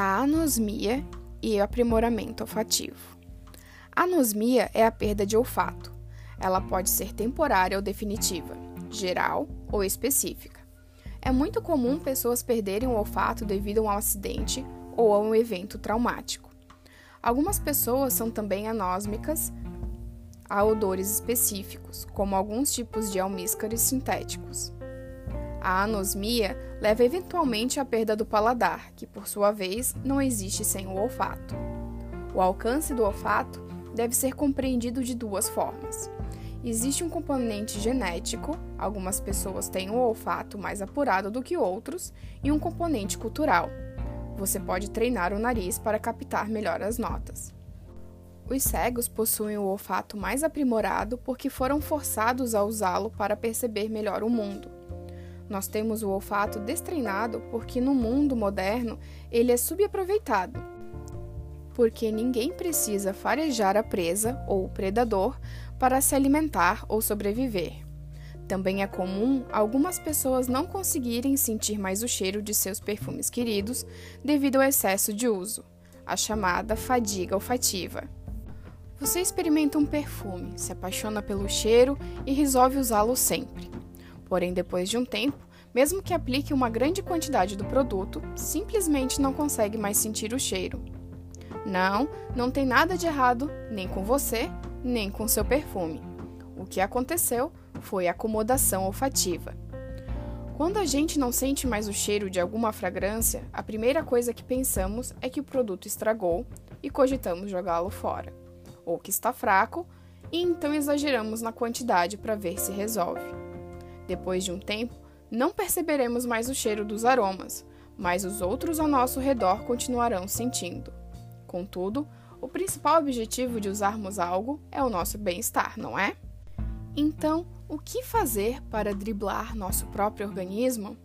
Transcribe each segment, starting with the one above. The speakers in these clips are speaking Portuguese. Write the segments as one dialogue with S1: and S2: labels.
S1: anosmia e aprimoramento olfativo. Anosmia é a perda de olfato. Ela pode ser temporária ou definitiva, geral ou específica. É muito comum pessoas perderem o olfato devido a um acidente ou a um evento traumático. Algumas pessoas são também anósmicas a odores específicos, como alguns tipos de almíscaros sintéticos. A anosmia leva eventualmente à perda do paladar, que por sua vez não existe sem o olfato. O alcance do olfato deve ser compreendido de duas formas. Existe um componente genético, algumas pessoas têm o olfato mais apurado do que outros, e um componente cultural. Você pode treinar o nariz para captar melhor as notas. Os cegos possuem o olfato mais aprimorado porque foram forçados a usá-lo para perceber melhor o mundo. Nós temos o olfato destreinado porque no mundo moderno ele é subaproveitado. Porque ninguém precisa farejar a presa ou o predador para se alimentar ou sobreviver. Também é comum algumas pessoas não conseguirem sentir mais o cheiro de seus perfumes queridos devido ao excesso de uso, a chamada fadiga olfativa. Você experimenta um perfume, se apaixona pelo cheiro e resolve usá-lo sempre. Porém, depois de um tempo, mesmo que aplique uma grande quantidade do produto, simplesmente não consegue mais sentir o cheiro. Não, não tem nada de errado nem com você, nem com seu perfume. O que aconteceu foi acomodação olfativa. Quando a gente não sente mais o cheiro de alguma fragrância, a primeira coisa que pensamos é que o produto estragou e cogitamos jogá-lo fora, ou que está fraco, e então exageramos na quantidade para ver se resolve. Depois de um tempo, não perceberemos mais o cheiro dos aromas, mas os outros ao nosso redor continuarão sentindo. Contudo, o principal objetivo de usarmos algo é o nosso bem-estar, não é? Então, o que fazer para driblar nosso próprio organismo?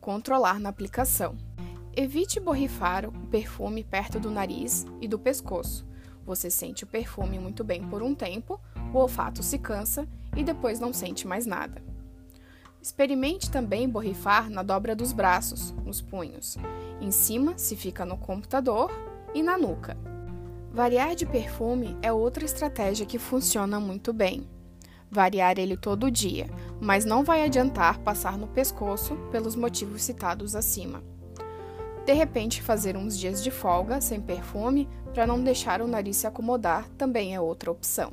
S1: Controlar na aplicação. Evite borrifar o perfume perto do nariz e do pescoço. Você sente o perfume muito bem por um tempo, o olfato se cansa e depois não sente mais nada. Experimente também borrifar na dobra dos braços, nos punhos, em cima se fica no computador e na nuca. Variar de perfume é outra estratégia que funciona muito bem. Variar ele todo dia, mas não vai adiantar passar no pescoço pelos motivos citados acima. De repente, fazer uns dias de folga sem perfume para não deixar o nariz se acomodar também é outra opção.